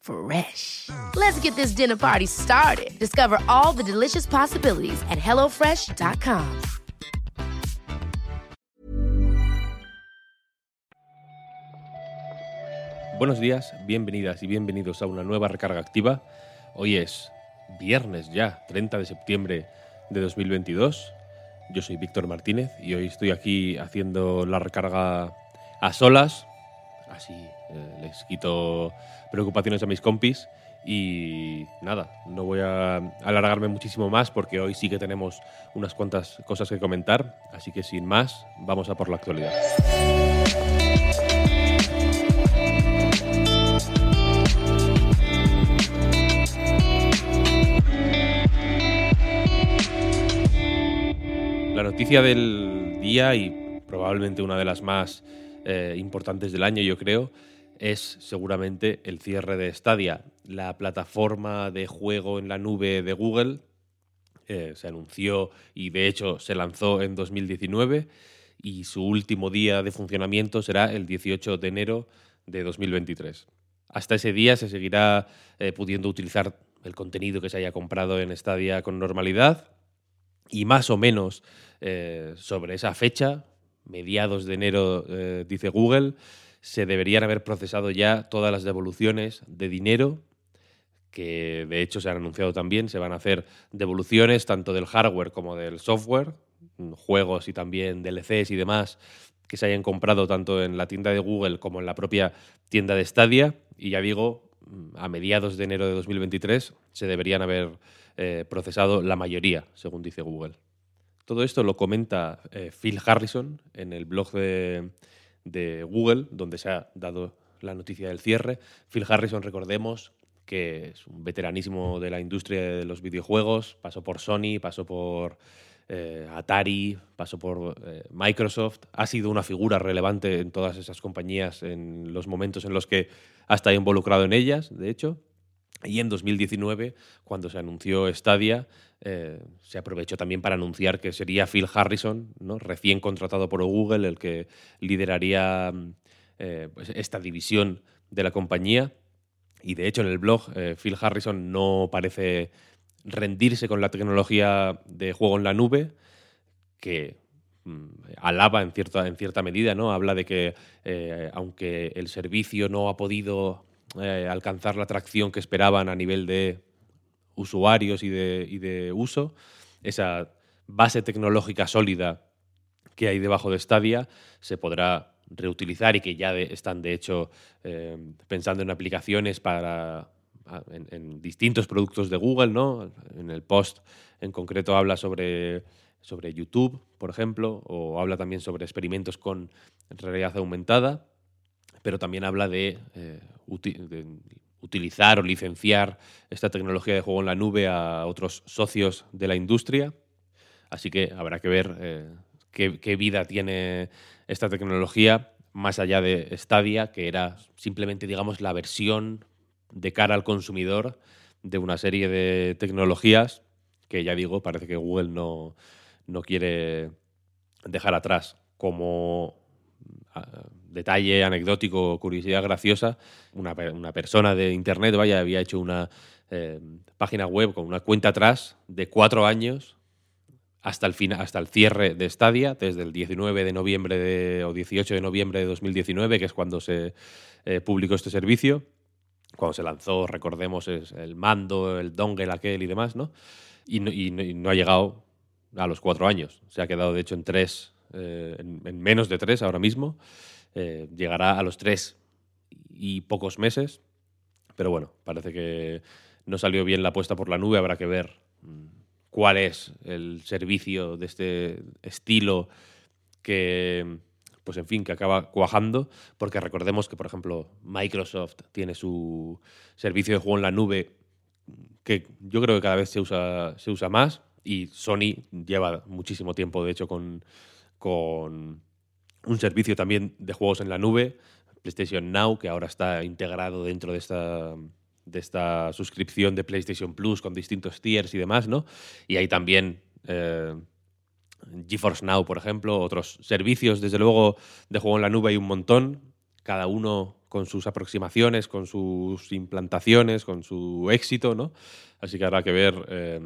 Fresh. Let's get this dinner party started. Discover all the delicious possibilities at hellofresh.com. Buenos días, bienvenidas y bienvenidos a una nueva recarga activa. Hoy es viernes ya, 30 de septiembre de 2022. Yo soy Víctor Martínez y hoy estoy aquí haciendo la recarga a solas. Así eh, les quito preocupaciones a mis compis. Y nada, no voy a alargarme muchísimo más porque hoy sí que tenemos unas cuantas cosas que comentar. Así que sin más, vamos a por la actualidad. La noticia del día y probablemente una de las más eh, importantes del año, yo creo, es seguramente el cierre de Stadia, la plataforma de juego en la nube de Google. Eh, se anunció y de hecho se lanzó en 2019 y su último día de funcionamiento será el 18 de enero de 2023. Hasta ese día se seguirá eh, pudiendo utilizar el contenido que se haya comprado en Stadia con normalidad y más o menos sobre esa fecha, mediados de enero, eh, dice Google, se deberían haber procesado ya todas las devoluciones de dinero que de hecho se han anunciado también, se van a hacer devoluciones tanto del hardware como del software, juegos y también DLCs y demás que se hayan comprado tanto en la tienda de Google como en la propia tienda de Stadia. Y ya digo, a mediados de enero de 2023 se deberían haber eh, procesado la mayoría, según dice Google. Todo esto lo comenta eh, Phil Harrison en el blog de, Google, donde se ha dado la noticia del cierre. Phil Harrison, recordemos que es un veteranísimo de la industria de los videojuegos, pasó por Sony, pasó por eh, Atari, pasó por eh, Microsoft, ha sido una figura relevante en todas esas compañías en los momentos en los que ha estado involucrado en ellas, de hecho. Y en 2019, cuando se anunció Stadia, eh, se aprovechó también para anunciar que sería Phil Harrison, ¿no? recién contratado por Google, el que lideraría eh, pues esta división de la compañía. Y de hecho, en el blog, eh, Phil Harrison no parece rendirse con la tecnología de juego en la nube, que mm, alaba en cierta, en cierta medida, ¿no? Habla de que aunque el servicio no ha podido eh, alcanzar la atracción que esperaban a nivel de usuarios y de, uso, esa base tecnológica sólida que hay debajo de Stadia se podrá reutilizar y que ya están de hecho eh, pensando en aplicaciones para en, distintos productos de Google, ¿no? En el post en concreto habla sobre, sobre YouTube, por ejemplo, o habla también sobre experimentos con realidad aumentada pero también habla de, eh, utilizar o licenciar esta tecnología de juego en la nube a otros socios de la industria. Así que habrá que ver eh, qué, vida tiene esta tecnología más allá de Stadia, que era simplemente, digamos, la versión de cara al consumidor de una serie de tecnologías que ya digo, parece que Google no, no quiere dejar atrás. Como ah, detalle anecdótico, curiosidad graciosa, una, una, persona de Internet, vaya, había hecho una eh, página web con una cuenta atrás de cuatro años hasta el, fin, hasta el cierre de Stadia, desde el 19 de noviembre de, o 18 de noviembre de 2019, que es cuando se eh, publicó este servicio. Cuando se lanzó, recordemos, el mando, el dongle aquel y demás, ¿no? Y no, y no, ha llegado a los cuatro años. Se ha quedado, de hecho, en tres, eh, en, menos de tres ahora mismo. Eh, llegará a los tres y pocos meses. Pero bueno, parece que no salió bien la apuesta por la nube. Habrá que ver mm, cuál es el servicio de este estilo que, pues en fin, que acaba cuajando, porque recordemos que, por ejemplo, Microsoft tiene su servicio de juego en la nube que yo creo que cada vez se usa, se usa más y Sony lleva muchísimo tiempo, de hecho, con, con un servicio también de juegos en la nube, PlayStation Now, que ahora está integrado dentro de esta de esta suscripción de PlayStation Plus con distintos tiers y demás, ¿no? Y hay también eh, GeForce Now, por ejemplo, otros servicios, desde luego, de juego en la nube hay un montón, cada uno con sus aproximaciones, con sus implantaciones, con su éxito, ¿no? Así que habrá que ver eh,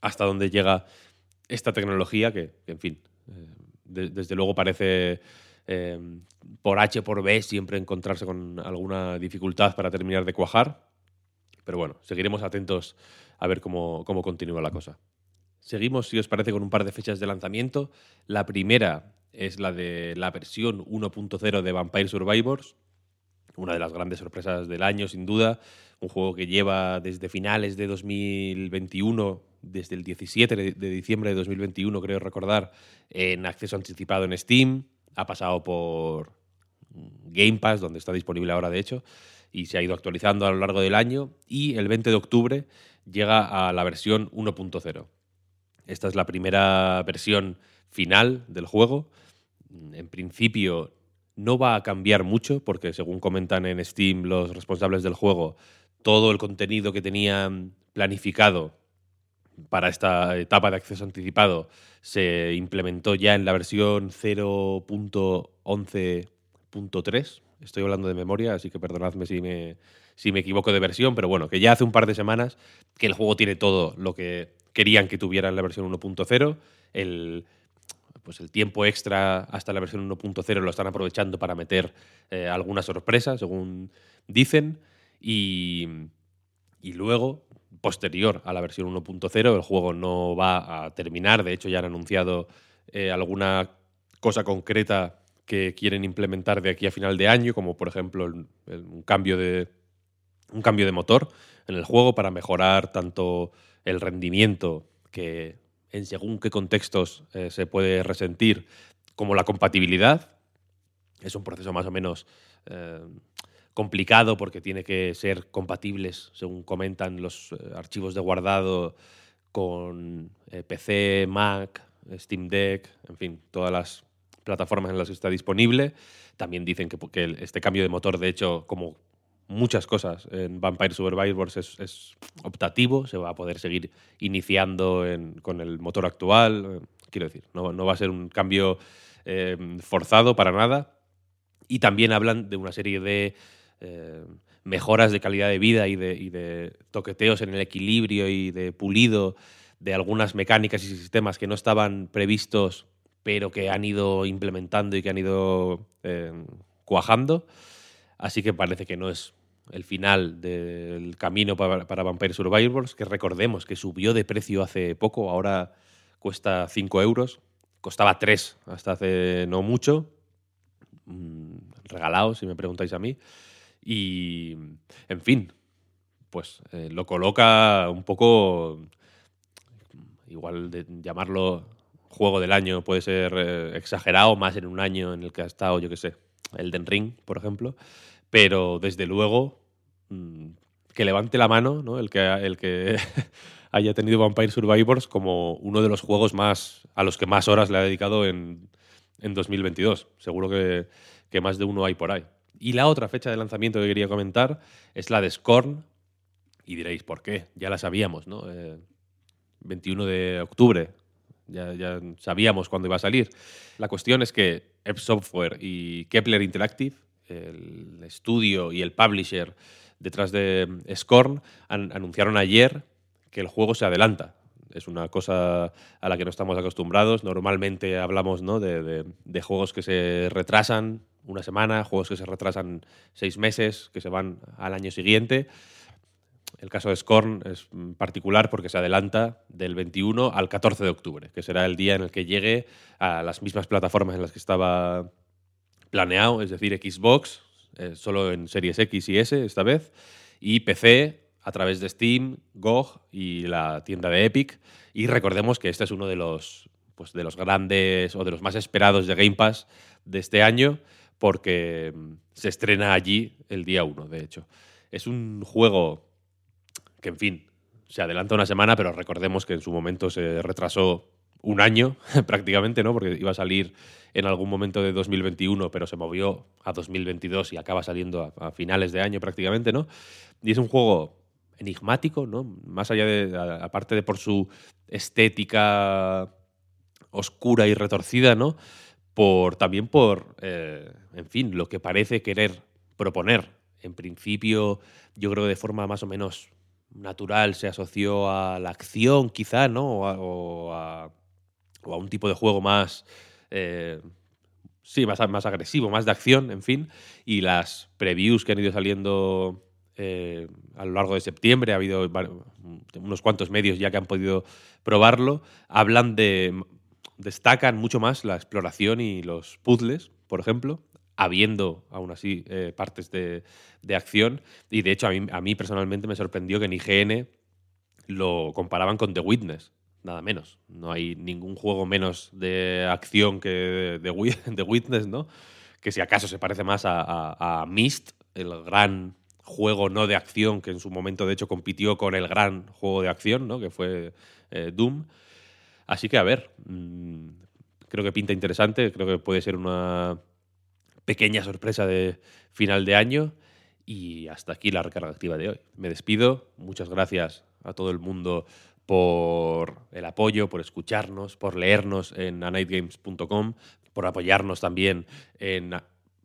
hasta dónde llega esta tecnología que, en fin, eh, desde luego parece por H por B siempre encontrarse con alguna dificultad para terminar de cuajar. Pero bueno, seguiremos atentos a ver cómo, cómo continúa la cosa. Seguimos, si os parece, con un par de fechas de lanzamiento. La primera es la de la versión 1.0 de Vampire Survivors, una de las grandes sorpresas del año, sin duda. Un juego que lleva desde finales de 2021, desde el 17 de diciembre de 2021, creo recordar, en acceso anticipado en Steam. Ha pasado por Game Pass, donde está disponible ahora, de hecho y se ha ido actualizando a lo largo del año y el 20 de octubre llega a la versión 1.0. Esta es la primera versión final del juego. En principio no va a cambiar mucho porque según comentan en Steam los responsables del juego, todo el contenido que tenían planificado para esta etapa de acceso anticipado se implementó ya en la versión 0.11.3, Estoy hablando de memoria, así que perdonadme si me, si me equivoco de versión, pero bueno, que ya hace un par de semanas que el juego tiene todo lo que querían que tuviera en la versión 1.0. El, pues el tiempo extra hasta la versión 1.0 lo están aprovechando para meter eh, alguna sorpresa, según dicen. Y, y luego, posterior a la versión 1.0, el juego no va a terminar. De hecho, ya han anunciado eh, alguna cosa concreta que quieren implementar de aquí a final de año, como por ejemplo un, cambio de, un cambio de motor en el juego para mejorar tanto el rendimiento que en según qué contextos eh, se puede resentir, como la compatibilidad. Es un proceso más o menos eh, complicado porque tiene que ser compatibles, según comentan los eh, archivos de guardado, con PC, Mac, Steam Deck, en fin, todas las plataformas en las que está disponible. También dicen que, que este cambio de motor, de hecho, como muchas cosas en Vampire Survivors es, optativo, se va a poder seguir iniciando con el motor actual. Quiero decir, no, no va a ser un cambio eh, forzado para nada. Y también hablan de una serie de eh, mejoras de calidad de vida y de, toqueteos en el equilibrio y de pulido de algunas mecánicas y sistemas que no estaban previstos pero que han ido implementando y que han ido eh, cuajando. Así que parece que no es el final del camino para, para, Vampire Survivors, que recordemos que subió de precio hace poco, ahora cuesta 5 euros, costaba 3 hasta hace no mucho, mm, regalado si me preguntáis a mí, y en fin, pues eh, lo coloca un poco, igual de llamarlo juego del año puede ser eh, exagerado, más en un año en el que ha estado, yo qué sé, Elden Ring, por ejemplo. Pero desde luego, mm, que levante la mano ¿no? el que, el que haya tenido Vampire Survivors como uno de los juegos más a los que más horas le ha dedicado en, en 2022. Seguro que, que, más de uno hay por ahí. Y la otra fecha de lanzamiento que quería comentar es la de Scorn. Y diréis, ¿por qué? Ya la sabíamos, ¿no? Eh, 21 de octubre. Ya, ya sabíamos cuándo iba a salir. La cuestión es que Ep Software y Kepler Interactive, el estudio y el publisher detrás de Scorn, anunciaron ayer que el juego se adelanta. Es una cosa a la que no estamos acostumbrados. Normalmente hablamos ¿no? de, de juegos que se retrasan una semana, juegos que se retrasan seis meses, que se van al año siguiente. El caso de Scorn es particular porque se adelanta del 21 al 14 de octubre, que será el día en el que llegue a las mismas plataformas en las que estaba planeado, es decir, Xbox, eh, solo en series X y S esta vez, y PC a través de Steam, GOG y la tienda de Epic. Y recordemos que este es uno de los, pues, de los grandes o de los más esperados de Game Pass de este año, porque mm, se estrena allí el día 1, de hecho. Es un juego que en fin, se adelanta una semana, pero recordemos que en su momento se retrasó un año prácticamente, ¿no? Porque iba a salir en algún momento de 2021, pero se movió a 2022 y acaba saliendo a, finales de año prácticamente, ¿no? Y es un juego enigmático, ¿no? Más allá de, aparte de por su estética oscura y retorcida, ¿no? Por, también por, eh, en fin, lo que parece querer proponer. En principio, yo creo de forma más o menos natural se asoció a la acción, quizá, ¿no? O a, un tipo de juego más. Eh, sí, más, más, agresivo, más de acción, en fin. Y las previews que han ido saliendo eh, a lo largo de septiembre, ha habido unos cuantos medios ya que han podido probarlo, hablan de. destacan mucho más la exploración y los puzzles, por ejemplo habiendo aún así eh, partes de, acción. Y de hecho, a mí, a mí, personalmente me sorprendió que en IGN lo comparaban con The Witness, nada menos. No hay ningún juego menos de acción que The, Witness, ¿no? Que si acaso se parece más a, a, Myst, el gran juego no de acción que en su momento de hecho compitió con el gran juego de acción, ¿no? Que fue eh, Doom. Así que a ver, mm, creo que pinta interesante, creo que puede ser una pequeña sorpresa de final de año. Y hasta aquí la recarga activa de hoy. Me despido. Muchas gracias a todo el mundo por el apoyo, por escucharnos, por leernos en anightgames.com, por apoyarnos también en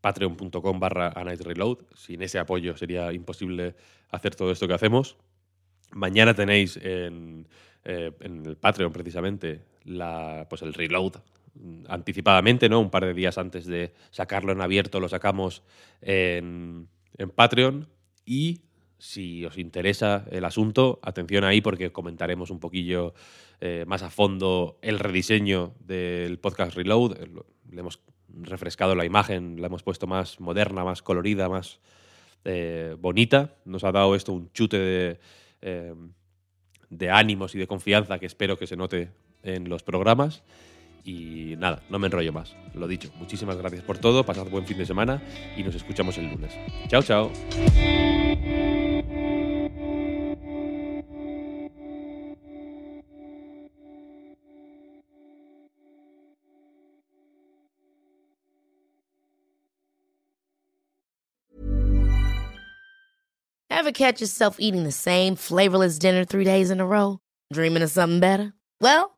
patreon.com barra anightreload. Sin ese apoyo sería imposible hacer todo esto que hacemos. Mañana tenéis en, eh, en el Patreon precisamente la, pues el reload anticipadamente, ¿no? Un par de días antes de sacarlo en abierto, lo sacamos en, Patreon. Y si os interesa el asunto, atención ahí porque comentaremos un poquillo eh, más a fondo el rediseño del podcast Reload. Eh, le hemos refrescado la imagen, la hemos puesto más moderna, más colorida, más eh, bonita. Nos ha dado esto un chute de, de ánimos y de confianza que espero que se note en los programas. Y nada, no me enrollo más. Lo dicho, muchísimas gracias por todo, pasad buen fin de semana y nos escuchamos el lunes. Chao, chao. Ever catch yourself eating the same flavorless dinner three days in a row? Dreaming of something better? Well,